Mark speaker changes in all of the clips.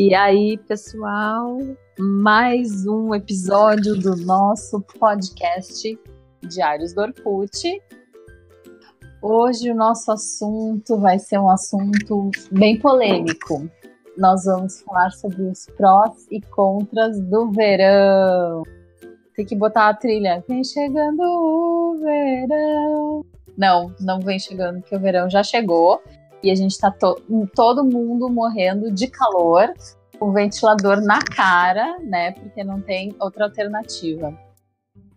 Speaker 1: E aí, pessoal, mais um episódio do nosso podcast Diários do Orkut. Hoje o nosso assunto vai ser um assunto bem polêmico. Nós vamos falar sobre os prós e contras do verão. Tem que botar a trilha. Vem chegando o verão. Não, não vem chegando, porque o verão já chegou e a gente tá to todo mundo morrendo de calor, o ventilador na cara, né? Porque não tem outra alternativa.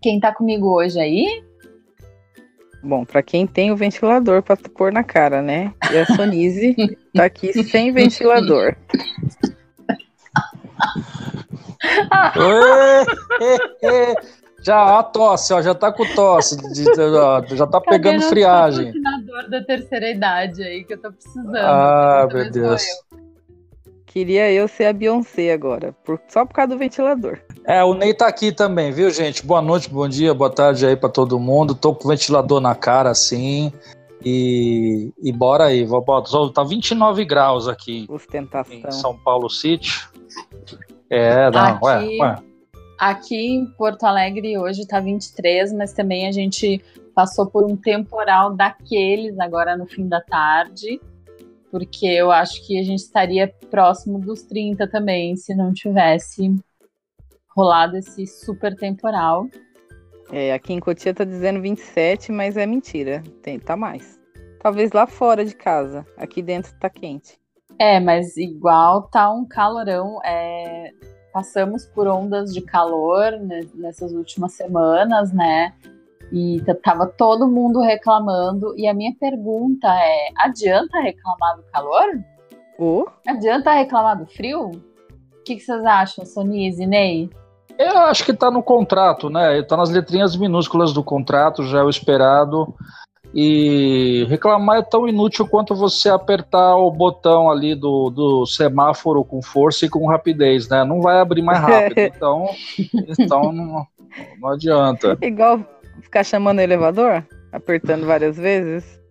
Speaker 1: Quem tá comigo hoje aí?
Speaker 2: Bom, para quem tem o ventilador para pôr na cara, né? E a Sonise tá aqui sem ventilador.
Speaker 3: Já a tosse, ó, já tá com tosse, já tá pegando friagem.
Speaker 1: Da terceira idade aí que eu tô precisando.
Speaker 3: Ah, meu Deus. Eu.
Speaker 2: Queria eu ser a Beyoncé agora, por, só por causa do ventilador.
Speaker 3: É, o Ney tá aqui também, viu, gente? Boa noite, bom dia, boa tarde aí para todo mundo. Tô com o ventilador na cara assim. E, e bora aí, vou, tá 29 graus aqui
Speaker 2: Ostentação.
Speaker 3: em São Paulo City. É, não, aqui... ué, ué.
Speaker 1: Aqui em Porto Alegre hoje tá 23, mas também a gente passou por um temporal daqueles agora no fim da tarde, porque eu acho que a gente estaria próximo dos 30 também se não tivesse rolado esse super temporal.
Speaker 2: É, aqui em Cotia tá dizendo 27, mas é mentira. Tem, tá mais. Talvez lá fora de casa. Aqui dentro tá quente.
Speaker 1: É, mas igual tá um calorão. É, passamos por ondas de calor nessas últimas semanas, né? E tava todo mundo reclamando. E a minha pergunta é: adianta reclamar do calor?
Speaker 2: Uh?
Speaker 1: Adianta reclamar do frio? O que, que vocês acham, Sonise e Ney?
Speaker 3: Eu acho que está no contrato, né? Está nas letrinhas minúsculas do contrato, já é o esperado. E reclamar é tão inútil quanto você apertar o botão ali do, do semáforo com força e com rapidez, né? Não vai abrir mais rápido, então, então não, não adianta.
Speaker 2: Igual ficar chamando o elevador, apertando várias vezes.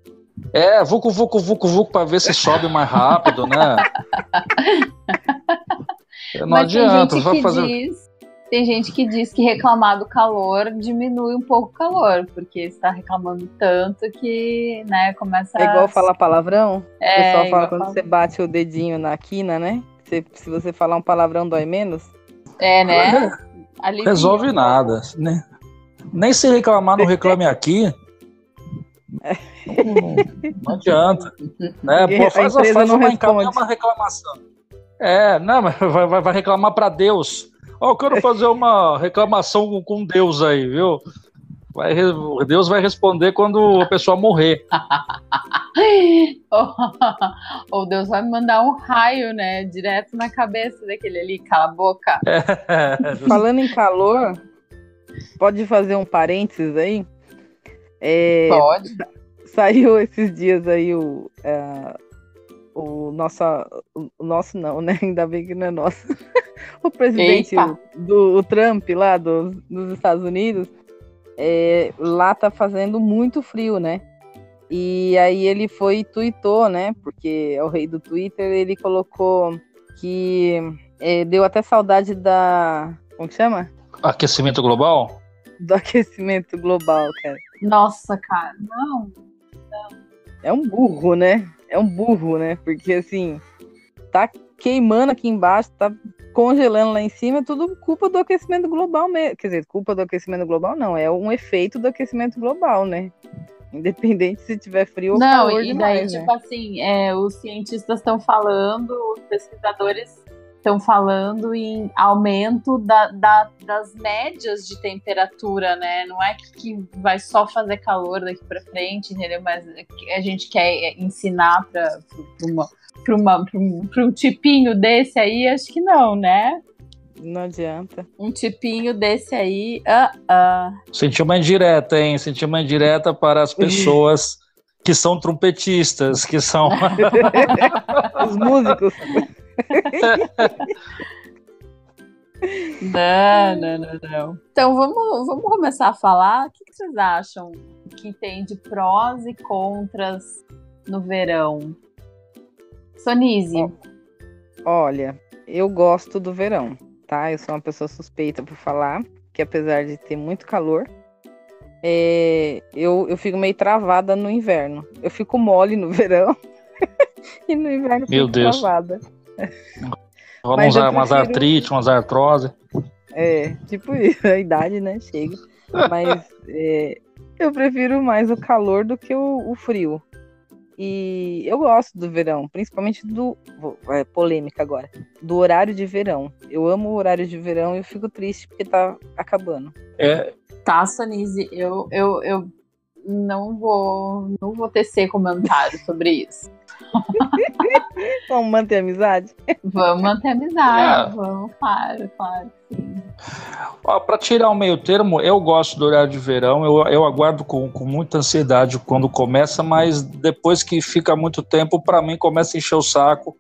Speaker 3: É, vucu, vucu, vucu, vucu, para ver se sobe mais rápido, né?
Speaker 1: Não Mas adianta. Vai fazer... Diz tem gente que diz que reclamar do calor diminui um pouco o calor, porque está reclamando tanto que, né, começa
Speaker 2: É igual a... falar palavrão? É, o pessoal fala quando você bate o dedinho na quina, né? Se, se você falar um palavrão dói menos.
Speaker 1: É, né?
Speaker 3: Resolve nada, né? Nem se reclamar, não reclame aqui. É. Não, não, adianta. Né? Pô, faz, faz uma, uma reclamação. É, não, mas vai, vai, vai reclamar para Deus. Ó, oh, eu quero fazer uma reclamação com Deus aí, viu? Vai, Deus vai responder quando a pessoa morrer.
Speaker 1: Ou Deus vai me mandar um raio, né? Direto na cabeça daquele ali, cala a boca.
Speaker 2: É. Falando em calor, pode fazer um parênteses aí?
Speaker 1: É, pode.
Speaker 2: Saiu esses dias aí o, é, o nosso, o nosso não, né? Ainda bem que não é nosso. o presidente do o Trump lá do, dos Estados Unidos, é, lá tá fazendo muito frio, né? E aí ele foi e tweetou, né? Porque é o rei do Twitter, ele colocou que é, deu até saudade da. Como que chama?
Speaker 3: Aquecimento global?
Speaker 2: Do aquecimento global, cara.
Speaker 1: Nossa, cara, não.
Speaker 2: não. É um burro, né? É um burro, né? Porque assim, tá queimando aqui embaixo, tá congelando lá em cima, é tudo culpa do aquecimento global mesmo. Quer dizer, culpa do aquecimento global não, é um efeito do aquecimento global, né? Independente se tiver frio ou não, calor
Speaker 1: e
Speaker 2: demais,
Speaker 1: daí, né? tipo assim, é, os cientistas estão falando, os pesquisadores estão falando em aumento da, da, das médias de temperatura, né? Não é que vai só fazer calor daqui para frente, entendeu? Mas a gente quer ensinar para uma para um, um tipinho desse aí, acho que não, né?
Speaker 2: Não adianta.
Speaker 1: Um tipinho desse aí. Uh, uh.
Speaker 3: Senti uma indireta, hein? Senti uma indireta para as pessoas que são trompetistas, que são.
Speaker 2: Os músicos.
Speaker 1: Não, não, não, não. Então vamos, vamos começar a falar. O que, que vocês acham que tem de prós e contras no verão? Sonise.
Speaker 2: Olha, eu gosto do verão, tá? Eu sou uma pessoa suspeita por falar, que apesar de ter muito calor, é, eu, eu fico meio travada no inverno. Eu fico mole no verão e no inverno
Speaker 3: Meu
Speaker 2: fico
Speaker 3: Deus.
Speaker 2: travada.
Speaker 3: Rola uns, umas artrite, umas artrose.
Speaker 2: É, tipo isso, a idade, né? Chega. Mas é, eu prefiro mais o calor do que o, o, frio. E eu gosto do verão, principalmente do. É, polêmica agora. Do horário de verão. Eu amo o horário de verão e eu fico triste porque tá acabando.
Speaker 3: É.
Speaker 1: Tá, Sonise, eu, eu, eu não vou, não vou tecer comentário sobre isso.
Speaker 2: vamos manter a amizade?
Speaker 1: Vamos manter a amizade, é. vamos, claro, claro.
Speaker 3: Para tirar o meio termo, eu gosto do horário de verão, eu, eu aguardo com, com muita ansiedade quando começa, mas depois que fica muito tempo, para mim começa a encher o saco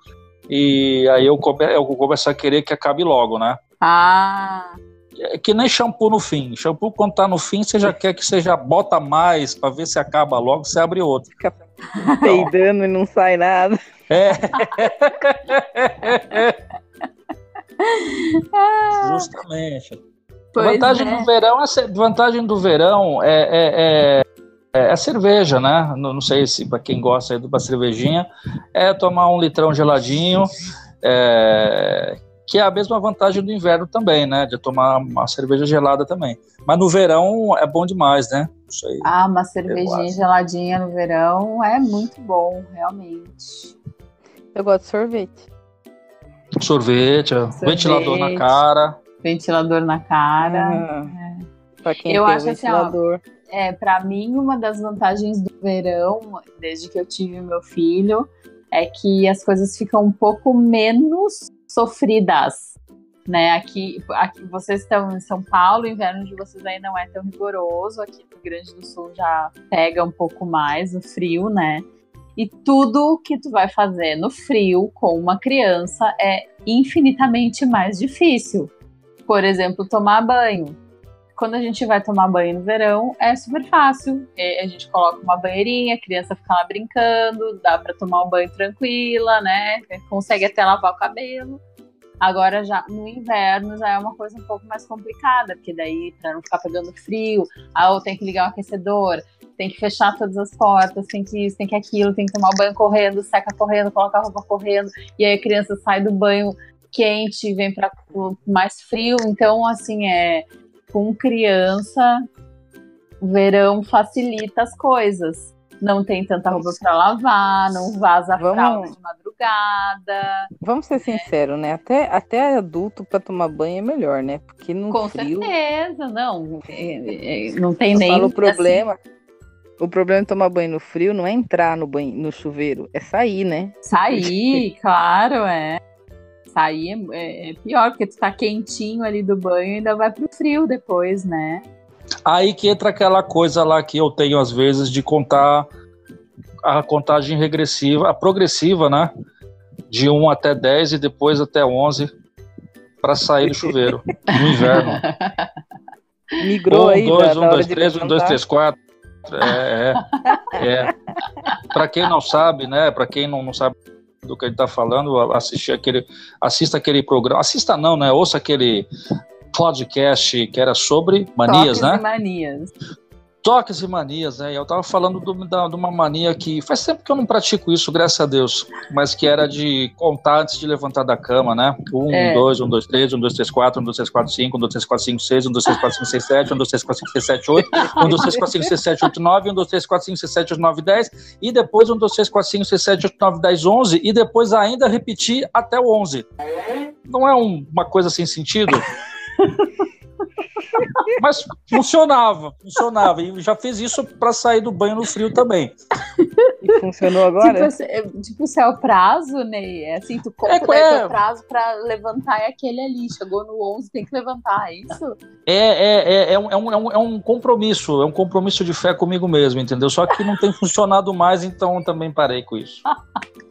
Speaker 3: e aí eu, come, eu começo a querer que acabe logo, né?
Speaker 1: Ah.
Speaker 3: É que nem shampoo no fim. Shampoo, quando tá no fim, você já quer que você já bota mais para ver se acaba logo, você abre outro. Fica
Speaker 2: peidando e não sai nada.
Speaker 3: É. Justamente. a vantagem é. do verão, é, vantagem do verão é, é, é, é a cerveja, né? Não, não sei se para quem gosta de uma cervejinha, é tomar um litrão geladinho, é, que é a mesma vantagem do inverno também, né? De tomar uma cerveja gelada também. Mas no verão é bom demais, né?
Speaker 1: Ah, uma cervejinha geladinha no verão é muito bom, realmente.
Speaker 2: Eu gosto de sorvete.
Speaker 3: Sorvete, sorvete. ventilador na cara.
Speaker 1: Ventilador na cara.
Speaker 2: Uhum. É. Pra quem Eu acho ventilador. assim,
Speaker 1: ó, é, para mim, uma das vantagens do verão, desde que eu tive meu filho, é que as coisas ficam um pouco menos sofridas. Né, aqui, aqui vocês estão em São Paulo, o inverno de vocês aí não é tão rigoroso, aqui no Rio Grande do Sul já pega um pouco mais o frio, né? E tudo que tu vai fazer no frio com uma criança é infinitamente mais difícil. Por exemplo, tomar banho. Quando a gente vai tomar banho no verão, é super fácil. A gente coloca uma banheirinha, a criança fica lá brincando, dá para tomar um banho tranquila, né? Consegue até lavar o cabelo. Agora já no inverno já é uma coisa um pouco mais complicada, porque daí para não ficar pegando frio, ah, tenho que ligar o aquecedor, tem que fechar todas as portas, tem que isso, tem que aquilo, tem que tomar o banho correndo, seca correndo, coloca a roupa correndo, e aí a criança sai do banho quente, vem para mais frio. Então, assim, é com criança, verão facilita as coisas. Não tem tanta roupa para lavar, não vaza Vamos... fralda de madrugada.
Speaker 2: Vamos ser sinceros, né? Até, até adulto para tomar banho é melhor, né? Porque no
Speaker 1: Com
Speaker 2: frio...
Speaker 1: certeza, não. É, é, não tem nem.
Speaker 2: Falo o problema. Assim, o problema de tomar banho no frio não é entrar no banho no chuveiro, é sair, né?
Speaker 1: Sair, claro, é. Sair é, é, é, pior, porque tu tá quentinho ali do banho e ainda vai pro frio depois, né?
Speaker 3: Aí que entra aquela coisa lá que eu tenho às vezes de contar a contagem regressiva, a progressiva, né? De 1 até 10 e depois até 11 para sair do chuveiro no inverno.
Speaker 2: Migrou um, aí,
Speaker 3: 2, 1, 2, 3, 1, 2, 3, 4. É, é. é. Para quem não sabe, né? Para quem não, não sabe do que ele está falando, assistir aquele, assista aquele programa, assista não, né? Ouça aquele podcast que era sobre manias,
Speaker 1: Toques
Speaker 3: né?
Speaker 1: manias.
Speaker 3: Toques e manias, né? Eu tava falando do, da, de uma mania que faz tempo que eu não pratico isso, graças a Deus, mas que era de contar antes de levantar da cama, né? Um, é. dois, um, dois, três, um, dois, três, quatro, um, dois, três, quatro, cinco, um, dois, três, quatro, cinco, seis, um, dois, três, quatro, cinco, seis, sete, um, dois, três, quatro, cinco, seis, sete, oito, um, dois, três, quatro, cinco, seis, sete, oito, nove, um, dois, três, quatro, cinco, seis, sete, oito, nove, dez, e depois um, dois, três, quatro, cinco, seis, sete, oito, nove, dez, onze, e depois ainda repetir até o onze. Não é um, uma coisa sem sentido? Mas funcionava, funcionava. E já fez isso para sair do banho no frio também.
Speaker 2: E funcionou agora?
Speaker 1: Tipo, é, tipo, se é o prazo, né? É assim, tu compra é, é. o prazo para levantar é aquele ali. Chegou no 11, tem que levantar, é isso?
Speaker 3: É, é, é, é, um, é, um, é um compromisso, é um compromisso de fé comigo mesmo, entendeu? Só que não tem funcionado mais, então também parei com isso.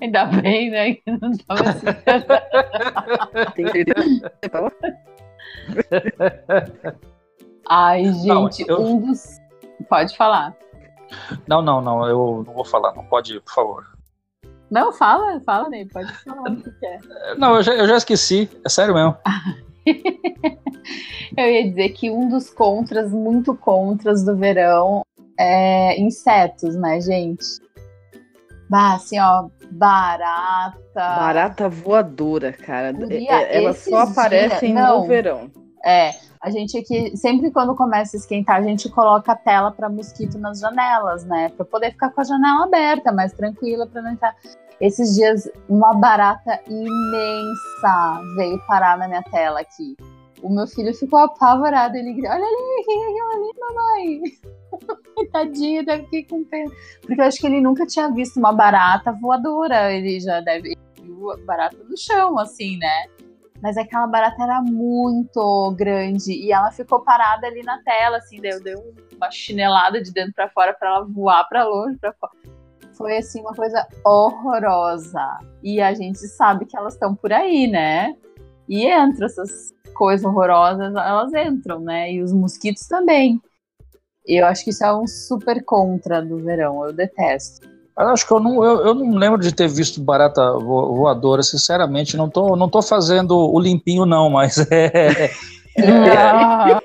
Speaker 1: Ainda bem, né? Que não tava assim. Ai, gente, não, eu... um dos. Pode falar.
Speaker 3: Não, não, não, eu não vou falar, não pode, por favor.
Speaker 1: Não, fala, fala, Ney, pode falar o que é.
Speaker 3: Não, eu já, eu já esqueci, é sério mesmo.
Speaker 1: eu ia dizer que um dos contras, muito contras do verão é insetos, né, gente? Bah, assim, ó, barata.
Speaker 2: Barata voadora, cara. Guria, é, Elas só aparecem no verão.
Speaker 1: É, a gente aqui, sempre quando começa a esquentar, a gente coloca a tela para mosquito nas janelas, né? Para poder ficar com a janela aberta, mais tranquila para não entrar. Esses dias, uma barata imensa veio parar na minha tela aqui. O meu filho ficou apavorado. Ele gritou: Olha ali, o que é aquilo ali, mamãe? Tadinho, deve ficar com pena. Porque eu acho que ele nunca tinha visto uma barata voadora. Ele já deve. Viu barata no chão, assim, né? Mas aquela barata era muito grande e ela ficou parada ali na tela, assim, deu, deu uma chinelada de dentro para fora para ela voar para longe, para fora. Foi assim uma coisa horrorosa. E a gente sabe que elas estão por aí, né? E entra essas coisas horrorosas, elas entram, né? E os mosquitos também. Eu acho que isso é um super contra do verão, eu detesto.
Speaker 3: Eu acho que eu não, eu, eu, não lembro de ter visto barata voadora, sinceramente. Não tô, não tô fazendo o limpinho, não, mas é. é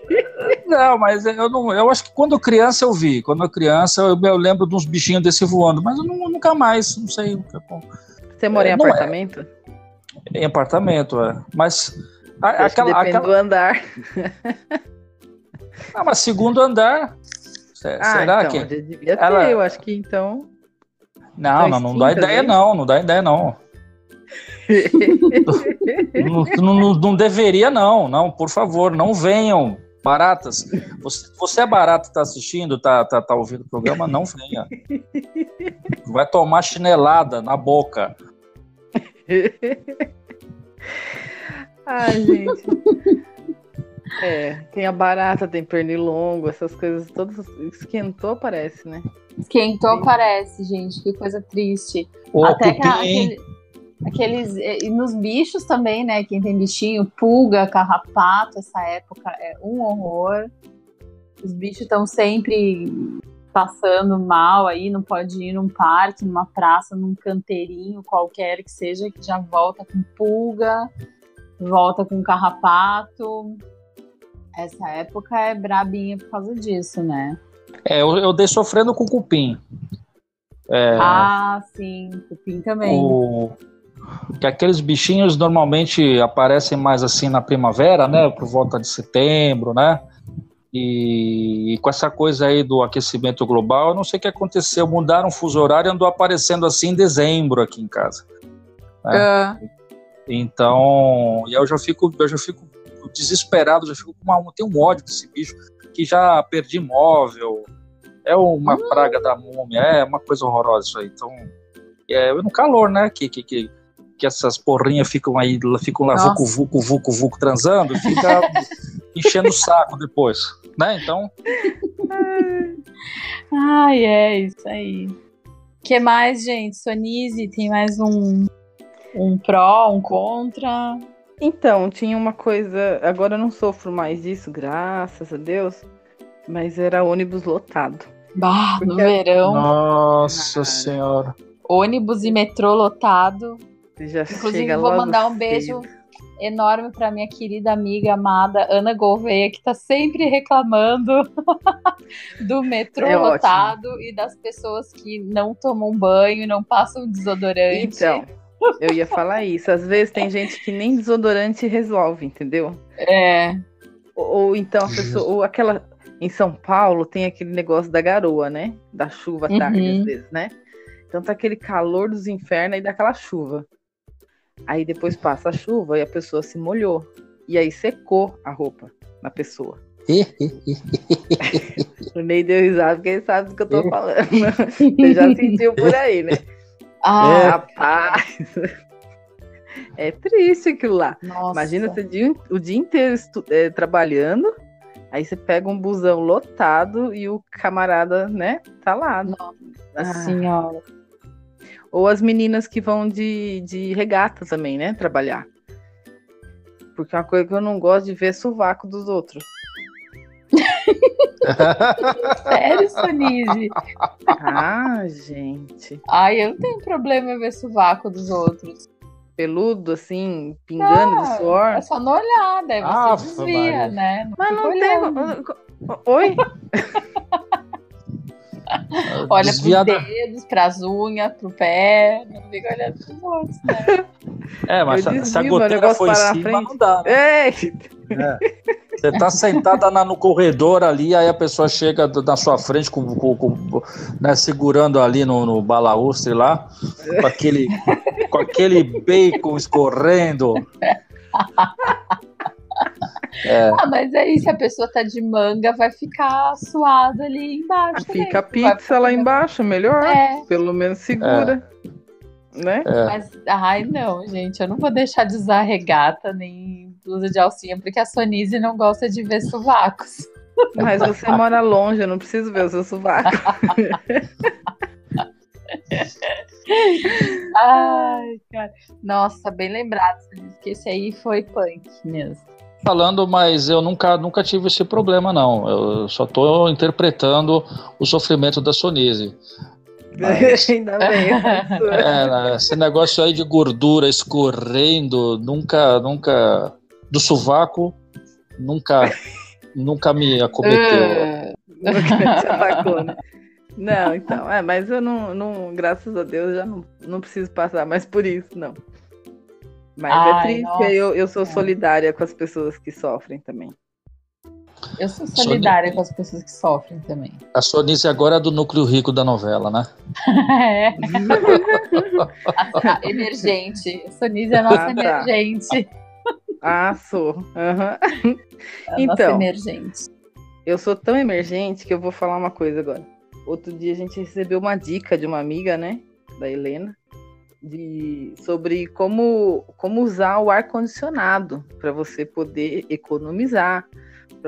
Speaker 3: não, mas eu, não, eu acho que quando criança eu vi. Quando eu criança eu, eu lembro de uns bichinhos desse voando, mas eu não, nunca mais, não sei.
Speaker 2: Você mora em é, apartamento?
Speaker 3: É. Em apartamento, é. Mas.
Speaker 2: A, aquela, depende aquela... do andar.
Speaker 3: Ah, mas segundo andar.
Speaker 2: Ah, será então, que. Devia ter, ela... eu acho que então.
Speaker 3: Não, não, não dá ideia, não, não dá ideia, não. não, não, não, deveria, não, não, por favor, não venham. Baratas, você, você é barata, tá assistindo, tá, tá, tá ouvindo o programa, não venha. Vai tomar chinelada na boca.
Speaker 2: Ai, gente. É, tem a barata, tem pernilongo, essas coisas todas. Esquentou, parece, né?
Speaker 1: Esquentou, Sim. parece, gente. Que coisa triste. O Até que aquele, aqueles. E nos bichos também, né? Quem tem bichinho, pulga, carrapato, essa época é um horror. Os bichos estão sempre passando mal aí, não pode ir num parque, numa praça, num canteirinho qualquer que seja, que já volta com pulga, volta com carrapato. Essa época é brabinha por causa disso, né?
Speaker 3: É, eu, eu dei sofrendo com cupim.
Speaker 1: É, ah, sim, cupim também. O,
Speaker 3: que aqueles bichinhos normalmente aparecem mais assim na primavera, né? Por volta de setembro, né? E, e, com essa coisa aí do aquecimento global, eu não sei o que aconteceu. Mudaram o fuso horário e andou aparecendo assim em dezembro aqui em casa. Né? É. Então, eu já fico, eu já fico desesperado, já fico com uma, tem um ódio desse bicho, que já perdi móvel, é uma hum. praga da múmia, é uma coisa horrorosa isso aí. Então, é no calor, né, que, que, que, que essas porrinhas ficam aí, ficam lá vucu, vucu, vucu, vucu, transando, fica enchendo o saco depois, né, então...
Speaker 1: Ai, é isso aí. que mais, gente? Sonise, tem mais um, um pró, um contra?
Speaker 2: Então, tinha uma coisa. Agora eu não sofro mais disso, graças a Deus. Mas era ônibus lotado.
Speaker 1: Bah, no verão.
Speaker 3: Nossa Cara. Senhora.
Speaker 1: Ônibus e metrô lotado. Já Inclusive, vou mandar um beijo enorme para minha querida amiga amada Ana Gouveia, que está sempre reclamando do metrô é lotado ótimo. e das pessoas que não tomam banho e não passam desodorante.
Speaker 2: Então, eu ia falar isso. Às vezes tem gente que nem desodorante resolve, entendeu?
Speaker 1: É.
Speaker 2: Ou, ou então a pessoa, ou aquela. Em São Paulo tem aquele negócio da garoa, né? Da chuva uhum. tarde, às vezes, né? Então tá aquele calor dos infernos e daquela chuva. Aí depois passa a chuva e a pessoa se molhou. E aí secou a roupa na pessoa. o Ney deu risada porque ele sabe do que eu tô falando. Você já sentiu por aí, né?
Speaker 1: Ah,
Speaker 2: é. rapaz. É triste aquilo lá. Nossa. Imagina você dia, o dia inteiro é, trabalhando, aí você pega um busão lotado e o camarada, né, tá lá.
Speaker 1: Nossa ah. senhora.
Speaker 2: Ou as meninas que vão de, de regata também, né, trabalhar. Porque uma coisa que eu não gosto de ver é sovaco dos outros.
Speaker 1: Sério, Sonise?
Speaker 2: Ah, gente.
Speaker 1: Ai, eu não tenho problema em ver sovaco dos outros.
Speaker 2: Peludo, assim, pingando ah, de suor?
Speaker 1: É só não olhar, daí você ah, desvia, né?
Speaker 2: Não Mas não olhando. tem... Oi?
Speaker 1: Olha Desviada... pros dedos, pras unhas, pro pé, não fica olhando pros outros, né?
Speaker 3: É, mas se, se a goteira foi em cima, não dá. Né? É. Você tá sentada na, no corredor ali, aí a pessoa chega na sua frente com, com, com né, segurando ali no, no balaústre lá, com aquele, com aquele bacon escorrendo.
Speaker 1: É. Ah, mas aí se a pessoa tá de manga, vai ficar suado ali embaixo.
Speaker 2: Fica também. a pizza lá embaixo, melhor. É. Pelo menos segura. É. Né?
Speaker 1: É. Mas, ai, não, gente, eu não vou deixar de usar regata nem blusa de alcinha, porque a Sonise não gosta de ver sovacos.
Speaker 2: Mas você mora longe, eu não preciso ver o seu sovaco.
Speaker 1: Ai, cara. Nossa, bem lembrado, que esse aí foi punk mesmo
Speaker 3: falando, mas eu nunca, nunca tive esse problema, não. Eu só estou interpretando o sofrimento da Sonise.
Speaker 2: Mas, Ainda bem.
Speaker 3: é, né, esse negócio aí de gordura escorrendo, nunca, nunca. Do sovaco, nunca, nunca me acometeu.
Speaker 2: nunca te né? Não, então, é, mas eu não, não, graças a Deus, já não, não preciso passar mais por isso, não. Mas é Ai, é triste, nossa. eu, eu sou solidária com as pessoas que sofrem também.
Speaker 1: Eu sou solidária com as pessoas que sofrem também.
Speaker 3: A Sonice agora é do núcleo rico da novela, né?
Speaker 1: é. a, emergente. A Sonice é a nossa ah, tá. emergente.
Speaker 2: Ah, sou. Uhum. É então,
Speaker 1: emergente.
Speaker 2: Eu sou tão emergente que eu vou falar uma coisa agora. Outro dia a gente recebeu uma dica de uma amiga, né? Da Helena de, sobre como, como usar o ar-condicionado para você poder economizar.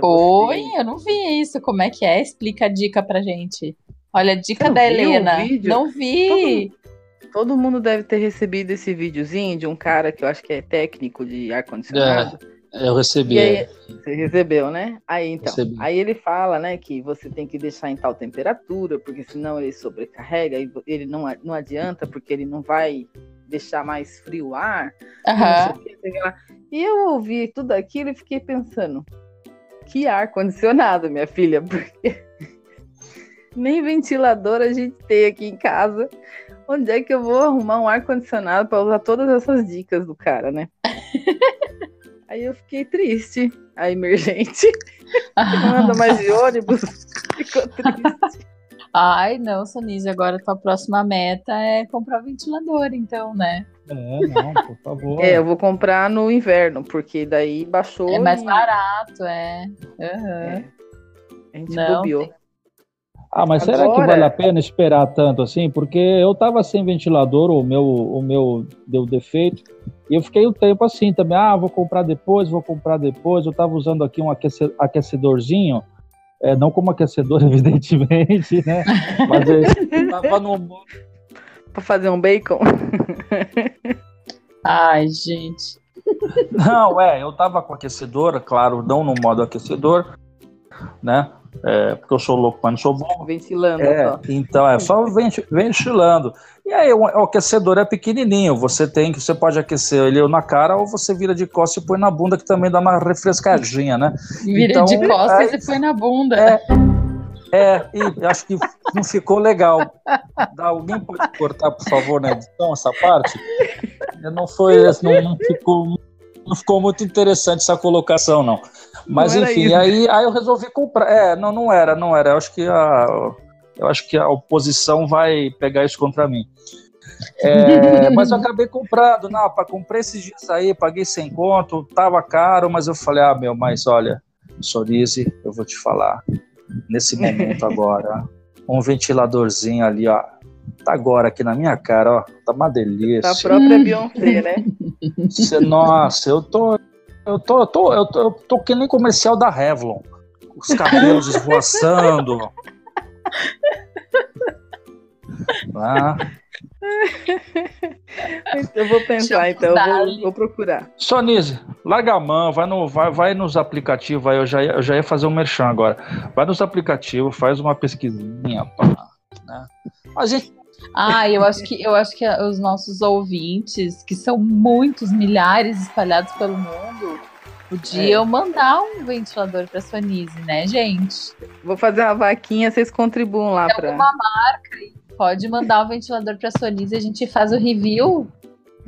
Speaker 1: Oi, você... eu não vi isso. Como é que é? Explica a dica pra gente. Olha, a dica da Helena. Não vi.
Speaker 2: Todo, todo, mundo deve ter recebido esse videozinho de um cara que eu acho que é técnico de ar-condicionado.
Speaker 3: É. Eu recebi.
Speaker 2: Aí, é. você recebeu, né? Aí então, recebi. aí ele fala, né, que você tem que deixar em tal temperatura, porque senão ele sobrecarrega e ele não, não adianta, porque ele não vai deixar mais frio o ar.
Speaker 1: Uhum.
Speaker 2: E eu ouvi tudo aquilo e fiquei pensando, que ar condicionado, minha filha, porque nem ventilador a gente tem aqui em casa. Onde é que eu vou arrumar um ar condicionado para usar todas essas dicas do cara, né? Aí eu fiquei triste. A emergente. não anda mais de ônibus. Ficou triste.
Speaker 1: Ai, não, Sonise, agora tua próxima meta é comprar ventilador, então, né?
Speaker 3: É, não, por favor.
Speaker 2: É, eu vou comprar no inverno, porque daí baixou.
Speaker 1: É mais e... barato, é. Uhum. é.
Speaker 2: A gente não, bobeou. Tem...
Speaker 3: Ah, mas Agora... será que vale a pena esperar tanto assim? Porque eu tava sem ventilador, o meu, o meu deu defeito, e eu fiquei um tempo assim também. Ah, vou comprar depois, vou comprar depois. Eu tava usando aqui um aquecedorzinho, é, não como aquecedor, evidentemente, né? Mas eu tava no.
Speaker 2: Pra fazer um bacon?
Speaker 1: Ai, gente.
Speaker 3: Não, é, eu tava com aquecedor, claro, não no modo aquecedor, né? É, porque eu sou louco, mas não sou bom.
Speaker 2: Ventilando.
Speaker 3: É. Então, é só ventilando. E aí, o, o, aquecedor é pequenininho. Você tem que, você pode aquecer ele na cara ou você vira de costas e põe na bunda, que também dá uma refrescadinha, né?
Speaker 1: Vira então, de costas é, e põe na bunda. É,
Speaker 3: é, e acho que não ficou legal. Alguém pode cortar, por favor, na edição, essa parte? Não foi, não, não ficou não ficou muito interessante essa colocação, não. Mas enfim, aí, aí eu resolvi comprar. É, não, não era, não era. Eu acho que a, eu acho que a oposição vai pegar isso contra mim. É, mas eu acabei comprando, não, comprar esses dias aí, paguei sem conto, tava caro, mas eu falei, ah, meu, mas olha, Sorise, eu vou te falar, nesse momento agora, um ventiladorzinho ali, ó, tá agora aqui na minha cara, ó. Tá uma delícia.
Speaker 2: A própria Beyoncé, né?
Speaker 3: Nossa, eu tô. Eu tô, eu tô, eu tô, eu tô que nem comercial da Revlon. Os cabelos esvoaçando. Ah.
Speaker 2: eu vou pensar, então, eu vou, vou, procurar.
Speaker 3: Sonise, larga a mão, vai, no, vai, vai nos aplicativos, vai, eu, já ia, eu já ia fazer um merchan agora. Vai nos aplicativos, faz uma pesquisinha, pá, né?
Speaker 1: A gente ah, eu acho que eu acho que os nossos ouvintes, que são muitos milhares espalhados pelo mundo, podiam é. mandar um ventilador para Sonise, né, gente?
Speaker 2: Vou fazer uma vaquinha, vocês contribuam lá para.
Speaker 1: Uma marca pode mandar um ventilador para Sonise, a gente faz o review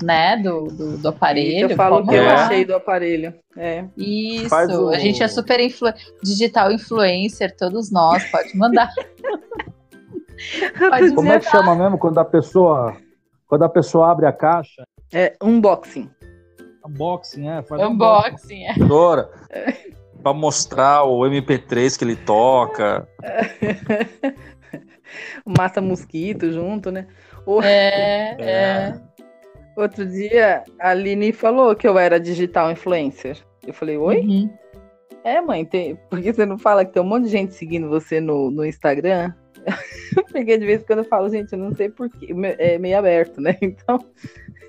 Speaker 1: né, do, do, do aparelho.
Speaker 2: Eu falo o que eu achei do aparelho. É.
Speaker 1: Isso, o... a gente é super influ... digital influencer, todos nós, pode mandar.
Speaker 3: pode Como é que chama mesmo quando a pessoa quando a pessoa abre a caixa?
Speaker 2: É unboxing.
Speaker 3: Unboxing, é.
Speaker 1: Faz unboxing, é.
Speaker 3: Dora, Pra mostrar o MP3 que ele toca.
Speaker 2: Mata mosquito junto, né?
Speaker 1: É, é, é.
Speaker 2: Outro dia, a Aline falou que eu era digital influencer. Eu falei, oi? Uhum. É, mãe, tem... por que você não fala que tem um monte de gente seguindo você no, no Instagram? Porque de vez em quando eu falo, gente, eu não sei porquê, é meio aberto, né? Então,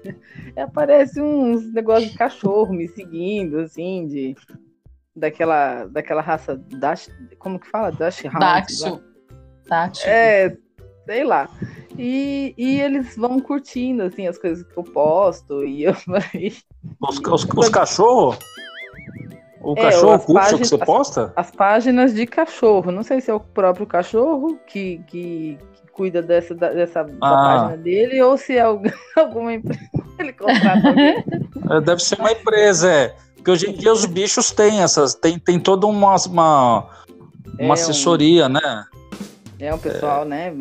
Speaker 2: aparece uns negócios de cachorro me seguindo, assim, de daquela, daquela raça Dash, como que fala? Dash
Speaker 1: Hound.
Speaker 2: Dash. É, sei lá. E, e eles vão curtindo, assim, as coisas que eu posto. E eu.
Speaker 3: os, os, os cachorros? O é, cachorro páginas, que você posta?
Speaker 2: As, as, páginas de cachorro. Não sei se é o próprio cachorro que, que, que cuida dessa, dessa ah. página dele ou se é alguma empresa. Ele contrata.
Speaker 3: É, deve ser uma empresa, é. Porque hoje em dia os bichos têm essas. Tem, tem toda uma, uma, uma é assessoria, um... né?
Speaker 2: É um pessoal, é, né?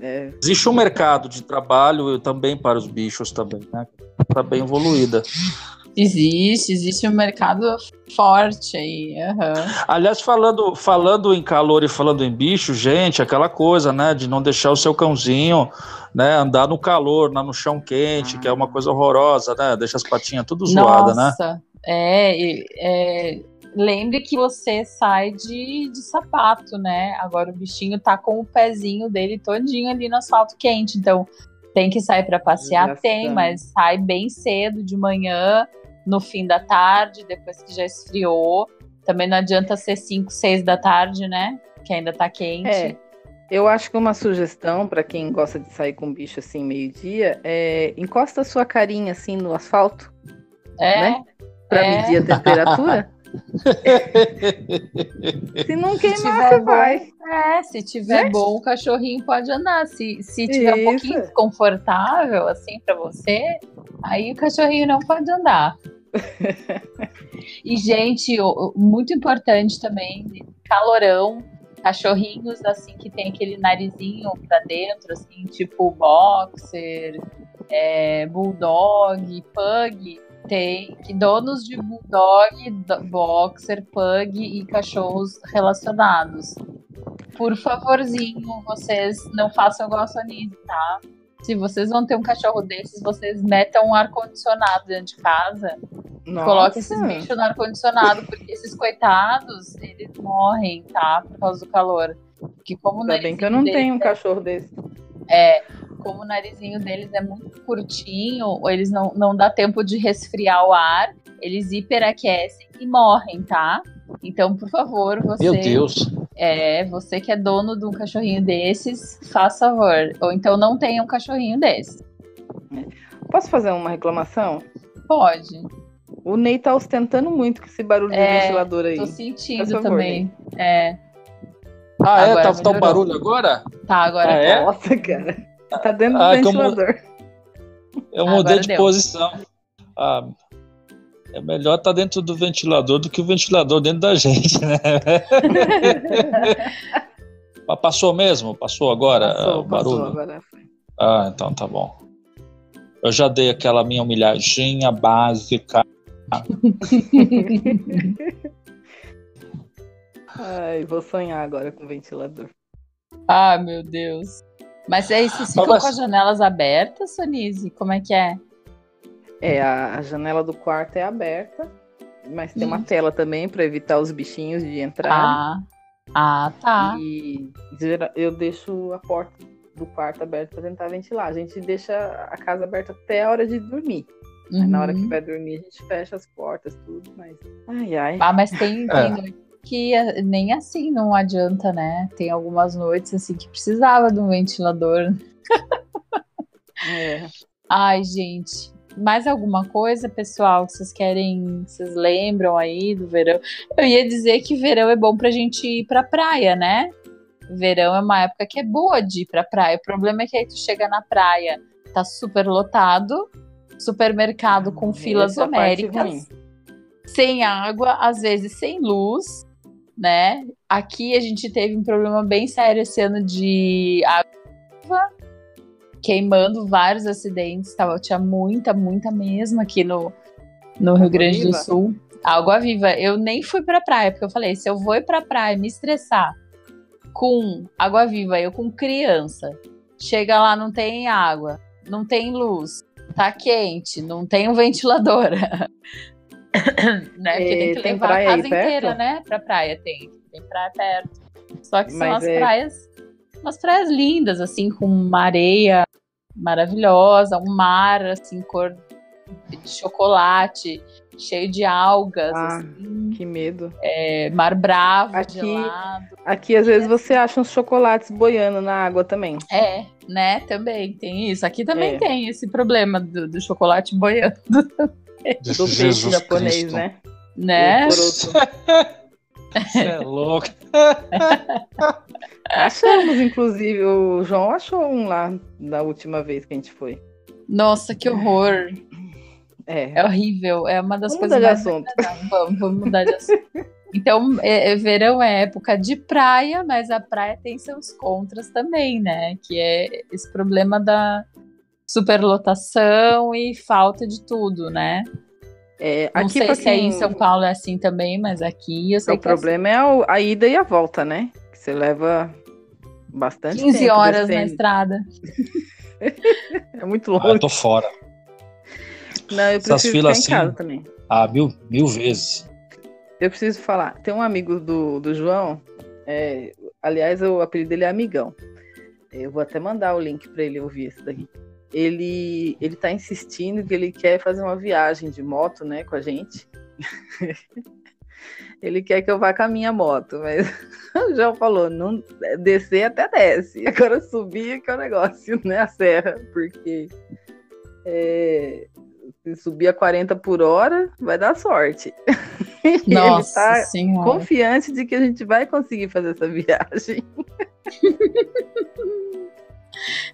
Speaker 3: É. Existe um mercado de trabalho também para os bichos também, né? Está bem evoluída.
Speaker 1: Existe, existe um mercado forte aí. Uhum.
Speaker 3: Aliás, falando, falando em calor e falando em bicho, gente, aquela coisa, né, de não deixar o seu cãozinho, né, andar no calor, no chão quente, ah. que é uma coisa horrorosa, né? Deixa as patinhas tudo zoadas, né?
Speaker 1: Nossa, é, é, lembre que você sai de, de sapato, né? Agora o bichinho tá com o pezinho dele todinho ali no asfalto quente. Então, tem que sair para passear? Tem, mas sai bem cedo de manhã, no fim da tarde, depois que já esfriou. Também não adianta ser 5, 6 da tarde, né? Que ainda tá quente.
Speaker 2: É. Eu acho que uma sugestão para quem gosta de sair com bicho assim meio-dia é encosta a sua carinha assim no asfalto. É. Né? Para é. medir a temperatura. se não queimar, você vai.
Speaker 1: É, se tiver é. bom, o cachorrinho pode andar. Se, se tiver Isso. um pouquinho desconfortável, assim, para você, aí o cachorrinho não pode andar. e, gente, muito importante também, calorão, cachorrinhos, assim, que tem aquele narizinho pra dentro, assim, tipo boxer, é, bulldog, pug, tem que donos de bulldog, boxer, pug e cachorros relacionados. Por favorzinho, vocês não façam igual a Sonise, tá? Se vocês vão ter um cachorro desses, vocês metam um ar-condicionado dentro de casa. Nossa. Coloquem esses bichos no ar-condicionado, porque esses coitados, eles morrem, tá? Por causa do calor. Porque como
Speaker 2: Ainda bem que eu não tenho um cachorro desse.
Speaker 1: É, como o narizinho deles é muito curtinho, eles não, não dá tempo de resfriar o ar, eles hiperaquecem e morrem, tá? Então, por favor, você.
Speaker 3: Meu Deus!
Speaker 1: É, você que é dono de um cachorrinho desses, faça favor. Ou então não tenha um cachorrinho desse.
Speaker 2: Posso fazer uma reclamação?
Speaker 1: Pode.
Speaker 2: O Ney tá ostentando muito com esse barulho é, de ventilador aí.
Speaker 1: Tô sentindo favor, também. Ney. É.
Speaker 3: Ah, é? Tá, tá um barulho agora?
Speaker 1: Tá, agora. Ah,
Speaker 2: é? Nossa, cara. Tá dentro do ah, ventilador.
Speaker 3: Eu, mudei de deu. posição. Ah, é melhor estar tá dentro do ventilador do que o ventilador dentro da gente, né? passou mesmo? Passou agora passou, o barulho? Passou agora. Ah, então tá bom. Eu já dei aquela minha humilhadinha básica.
Speaker 2: Ai, vou sonhar agora com o ventilador.
Speaker 1: Ah, meu Deus. Mas é isso, ficam Mas... com as janelas abertas, Sonise? Como é que é?
Speaker 2: É, a, a janela do quarto é aberta, mas tem hum. uma tela também para evitar os bichinhos de entrar.
Speaker 1: Ah. ah, tá.
Speaker 2: E eu deixo a porta do quarto aberto para tentar ventilar. A gente deixa a casa aberta até a hora de dormir. Uhum. na hora que uhum. vai dormir, a gente fecha as portas, tudo, mas. Ai, ai.
Speaker 1: Ah, mas tem, tem é. Que é, nem assim não adianta, né? Tem algumas noites assim que precisava de um ventilador. é. Ai, gente. Mais alguma coisa, pessoal, que vocês querem, vocês lembram aí do verão? Eu ia dizer que verão é bom pra gente ir pra praia, né? Verão é uma época que é boa de ir pra praia. O problema é que aí tu chega na praia, tá super lotado, supermercado com filas Essa homéricas, sem água, às vezes sem luz, né? Aqui a gente teve um problema bem sério esse ano de água queimando vários acidentes, tava, tinha muita, muita mesmo aqui no, no Rio Grande do Sul. Água viva. Eu nem fui pra praia, porque eu falei, se eu vou ir pra praia me estressar com água viva, eu com criança, chega lá, não tem água, não tem luz, tá quente, não tem um ventilador. né? Porque tem que tem levar a casa inteira, né? Pra praia. Tem, tem praia perto. Só que são as é... praias, umas praias lindas, assim, com uma areia maravilhosa, um mar, assim, cor de chocolate, cheio de algas. Ah, assim,
Speaker 2: que medo.
Speaker 1: É, mar bravo,
Speaker 2: aqui, gelado. Aqui, às vezes, você acha uns chocolates boiando na água também.
Speaker 1: É, né? Também tem isso. Aqui também é. tem esse problema do, do chocolate boiando.
Speaker 2: do peixe japonês, Cristo. né?
Speaker 1: Né?
Speaker 3: Você é louco.
Speaker 2: Achamos, inclusive, o João achou um lá da última vez que a gente foi.
Speaker 1: Nossa, que horror. É, é horrível. É uma das
Speaker 2: vamos
Speaker 1: coisas
Speaker 2: mudar mais. De
Speaker 1: assunto. Vamos, vamos mudar de assunto. Então, é, é, verão é época de praia, mas a praia tem seus contras também, né? Que é esse problema da superlotação e falta de tudo, né?
Speaker 2: É,
Speaker 1: Não sei se aí em São Paulo é assim também, mas aqui eu sei
Speaker 2: o que. O problema é, assim. é, a ida e a volta, né? Que você leva bastante
Speaker 1: 15
Speaker 2: tempo
Speaker 1: horas descendo. na estrada.
Speaker 2: é muito longe.
Speaker 3: Ah, eu tô fora.
Speaker 2: Não, eu preciso Essas filas ficar em casa também.
Speaker 3: Ah, mil, mil vezes.
Speaker 2: Eu preciso falar. Tem um amigo do, do João, é, aliás, o apelido dele é Amigão. Eu vou até mandar o link para ele ouvir esse daqui ele ele está insistindo que ele quer fazer uma viagem de moto, né, com a gente. ele quer que eu vá com a minha moto, mas o João falou, não descer até desce, agora subir é que é o negócio, né, a serra, porque é, se subir a 40 por hora, vai dar sorte.
Speaker 1: Nossa
Speaker 2: ele está confiante de que a gente vai conseguir fazer essa viagem.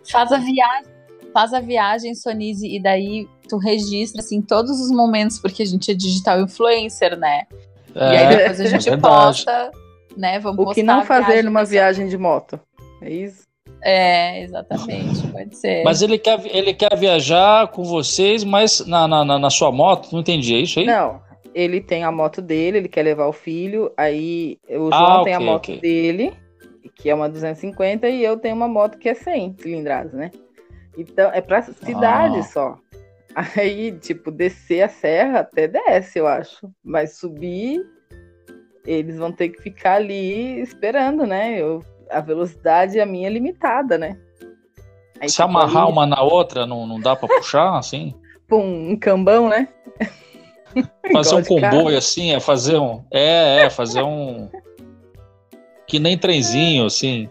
Speaker 1: Faz a viagem faz a viagem, Sonise, e daí tu registra assim todos os momentos, porque a gente é digital influencer, né? É, e aí é, depois a gente é posta, né? Vamos
Speaker 2: o que não fazer numa viagem de moto. É isso?
Speaker 1: É, exatamente, pode ser.
Speaker 3: Mas ele quer, ele quer viajar com vocês, mas na, na, na sua moto? Não entendi, é isso aí?
Speaker 2: Não, ele tem a moto dele, ele quer levar o filho, aí o ah, João ah, okay, tem a moto okay. dele, que é uma 250, e eu tenho uma moto que é 100 cilindradas, né? Então, é pra cidade ah. só. Aí, tipo, descer a serra até desce, eu acho. Mas subir, eles vão ter que ficar ali esperando, né? Eu, a velocidade a minha é limitada, né?
Speaker 3: Aí, Se amarrar ali... uma na outra, não, não dá para puxar, assim?
Speaker 2: Pum, um cambão, né?
Speaker 3: Fazer um comboio assim, é fazer um. É, é, fazer um. Que nem trenzinho, assim.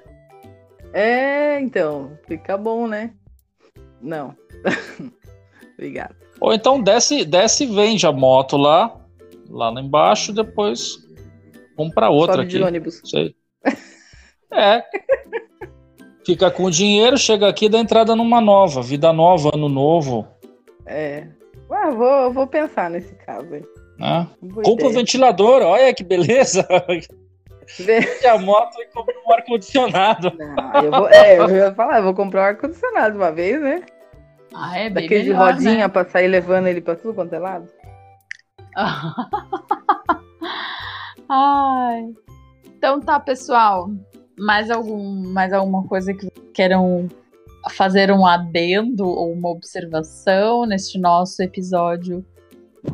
Speaker 2: É, então, fica bom, né? Não. Obrigado.
Speaker 3: Ou então desce, desce e vende a moto lá, lá embaixo, depois compra outra Sobe aqui.
Speaker 2: de ônibus.
Speaker 3: Sei. É. Fica com o dinheiro, chega aqui dá entrada numa nova, vida nova, ano novo.
Speaker 2: É. Ah, vou, vou pensar nesse caso aí.
Speaker 3: Ah. Compra o um ventilador, olha que beleza. Vende a moto e compra um ar-condicionado.
Speaker 2: Eu vou, é, eu ia falar, eu vou comprar um ar-condicionado uma vez, né?
Speaker 1: Ah, é bem
Speaker 2: Daquele
Speaker 1: melhor,
Speaker 2: de rodinha né? pra sair levando ele pra tudo quanto é lado.
Speaker 1: Ai. Então tá, pessoal. Mais, algum, mais alguma coisa que queiram fazer um adendo ou uma observação neste nosso episódio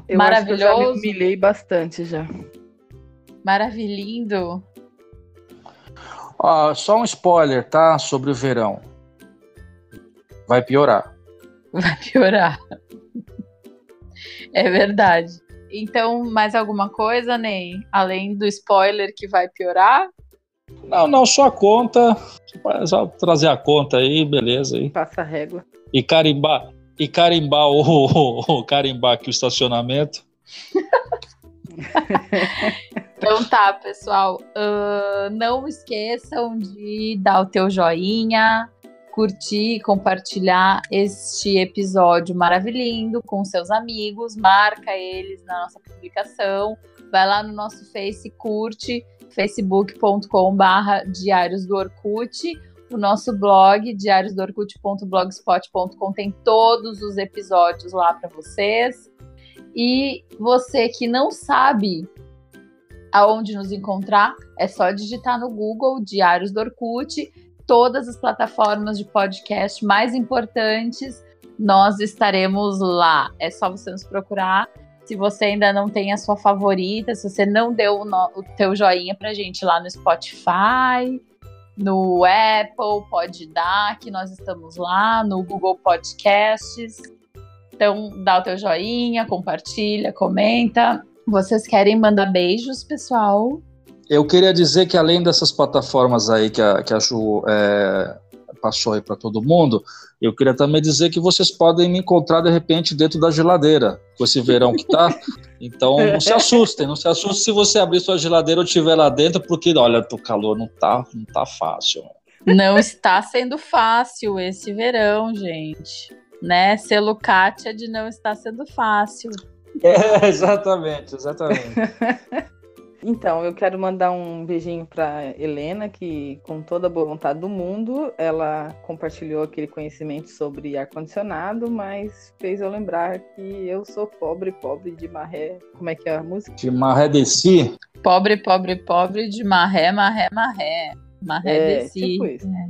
Speaker 2: eu
Speaker 1: maravilhoso?
Speaker 2: Acho que eu já me humilhei bastante já.
Speaker 1: Maravilhindo.
Speaker 3: Ah, só um spoiler, tá? Sobre o verão. vai piorar.
Speaker 1: Vai piorar. É verdade. Então, mais alguma coisa, Ney? Além do spoiler que vai piorar?
Speaker 3: Não, não, só a conta. Só trazer a conta aí, beleza. Aí.
Speaker 2: Passa a régua.
Speaker 3: E carimbar, e carimbar o, o, o carimbar aqui o estacionamento.
Speaker 1: então tá, pessoal. Uh, não esqueçam de dar o teu joinha, curtir, compartilhar este episódio maravilhoso com seus amigos, marca eles na nossa publicação, vai lá no nosso Face, curte, facebook.com barra Diários do Orkut, o nosso blog, diariosdoorkut.blogspot.com, tem todos os episódios lá para vocês. E você que não sabe aonde nos encontrar, é só digitar no Google Diários do Orkut todas as plataformas de podcast mais importantes, nós estaremos lá. É só você nos procurar. Se você ainda não tem a sua favorita, se você não deu o, no, o teu joinha pra gente lá no Spotify, no Apple, pode dar, que nós estamos lá, no Google Podcasts. Então, dá o teu joinha, compartilha, comenta. Vocês querem mandar beijos, pessoal?
Speaker 3: Eu queria dizer que além dessas plataformas aí que a, que a Ju é, passou aí para todo mundo, eu queria também dizer que vocês podem me encontrar de repente dentro da geladeira, com esse verão que tá. Então não se assustem, não se assustem se você abrir sua geladeira ou estiver lá dentro, porque olha, o calor não tá, não tá fácil.
Speaker 1: Não está sendo fácil esse verão, gente. Né? Selo Kátia de não estar sendo fácil.
Speaker 3: É, exatamente, exatamente.
Speaker 2: Então, eu quero mandar um beijinho para Helena, que com toda a boa vontade do mundo, ela compartilhou aquele conhecimento sobre ar-condicionado, mas fez eu lembrar que eu sou pobre, pobre de maré. Como é que é a música?
Speaker 3: De maré desci.
Speaker 1: Pobre, pobre, pobre de maré, maré, maré. Maré
Speaker 2: é,
Speaker 1: desci.
Speaker 2: Tipo isso. É.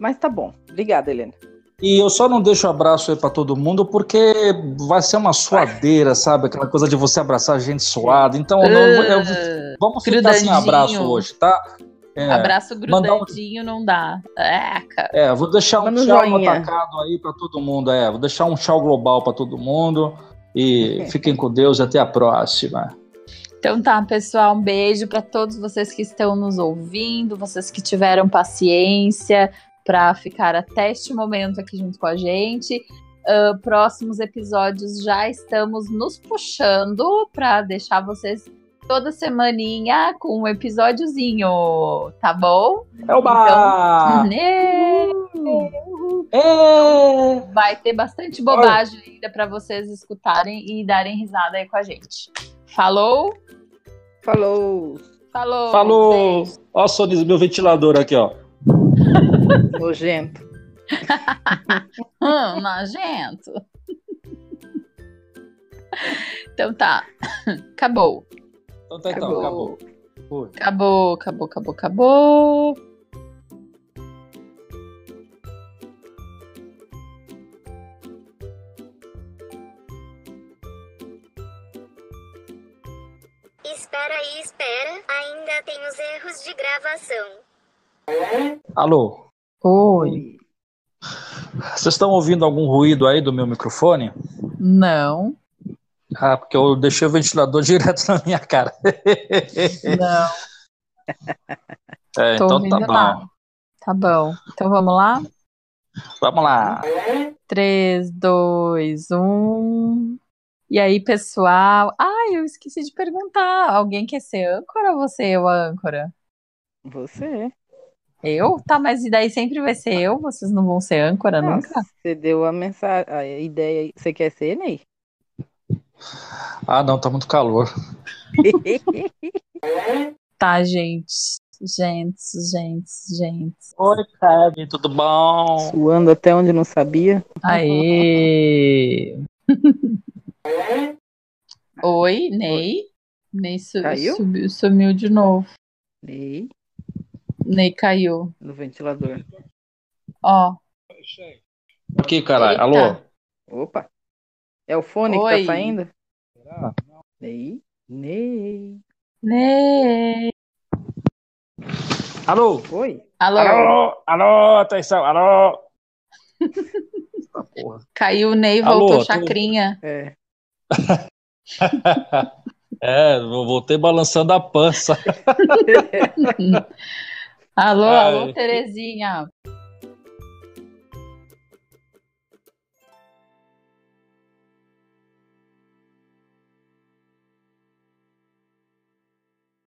Speaker 2: Mas tá bom. Obrigada, Helena.
Speaker 3: E eu só não deixo abraço aí para todo mundo porque vai ser uma suadeira, sabe? Aquela coisa de você abraçar gente suada. Então, não, eu, vamos ficar sem abraço hoje, tá?
Speaker 1: É, abraço grudadinho um... não dá. É, cara.
Speaker 3: É, vou deixar um tchau atacado aí para todo mundo. É, vou deixar um tchau global para todo mundo. E fiquem com Deus até a próxima.
Speaker 1: Então tá, pessoal, um beijo para todos vocês que estão nos ouvindo, vocês que tiveram paciência, para ficar até este momento aqui junto com a gente. Uh, próximos episódios já estamos nos puxando para deixar vocês toda semaninha com um episódiozinho, tá bom?
Speaker 3: É o bar!
Speaker 1: Então, é. Vai ter bastante bobagem Oi. ainda para vocês escutarem e darem risada aí com a gente. Falou?
Speaker 2: Falou!
Speaker 1: Falou!
Speaker 3: Falou! Ó, só meu ventilador aqui, ó.
Speaker 2: Nojento.
Speaker 1: hum, nojento. Então tá. Acabou.
Speaker 3: Então tá, então, acabou.
Speaker 1: Acabou, acabou, acabou, acabou, acabou.
Speaker 4: Espera aí, espera. Ainda tem os erros de gravação.
Speaker 3: Alô?
Speaker 1: Oi.
Speaker 3: Vocês estão ouvindo algum ruído aí do meu microfone?
Speaker 1: Não.
Speaker 3: Ah, porque eu deixei o ventilador direto na minha cara.
Speaker 1: Não.
Speaker 3: É, então tá bom.
Speaker 1: Tá bom. Então vamos lá?
Speaker 3: Vamos lá.
Speaker 1: 3, 2, 1. E aí, pessoal? Ah, eu esqueci de perguntar. Alguém quer ser âncora ou você ou a âncora?
Speaker 2: Você.
Speaker 1: Eu? Tá, mas e daí sempre vai ser eu? Vocês não vão ser âncora Nossa, nunca?
Speaker 2: Você deu a mensagem, a ideia. Você quer ser, Ney?
Speaker 3: Ah, não, tá muito calor.
Speaker 1: tá, gente. Gente, gente, gente.
Speaker 3: Oi, Kevin, tudo bom?
Speaker 2: Suando até onde não sabia.
Speaker 1: Aê! Oi, Ney. Ney su subiu, sumiu de novo.
Speaker 2: Ney.
Speaker 1: Ney caiu.
Speaker 2: No ventilador.
Speaker 1: Ó.
Speaker 3: Aqui, caralho. Alô?
Speaker 2: Opa. É o fone Oi. que tá saindo? Será? Ney? Ney.
Speaker 1: Ney.
Speaker 3: Alô?
Speaker 2: Oi.
Speaker 1: Alô?
Speaker 3: Alô? Alô? Atenção, alô?
Speaker 1: Caiu o Ney, voltou alô, chacrinha.
Speaker 2: Tô... É.
Speaker 3: é, voltei balançando a pança.
Speaker 1: alô, Ai. alô, Terezinha.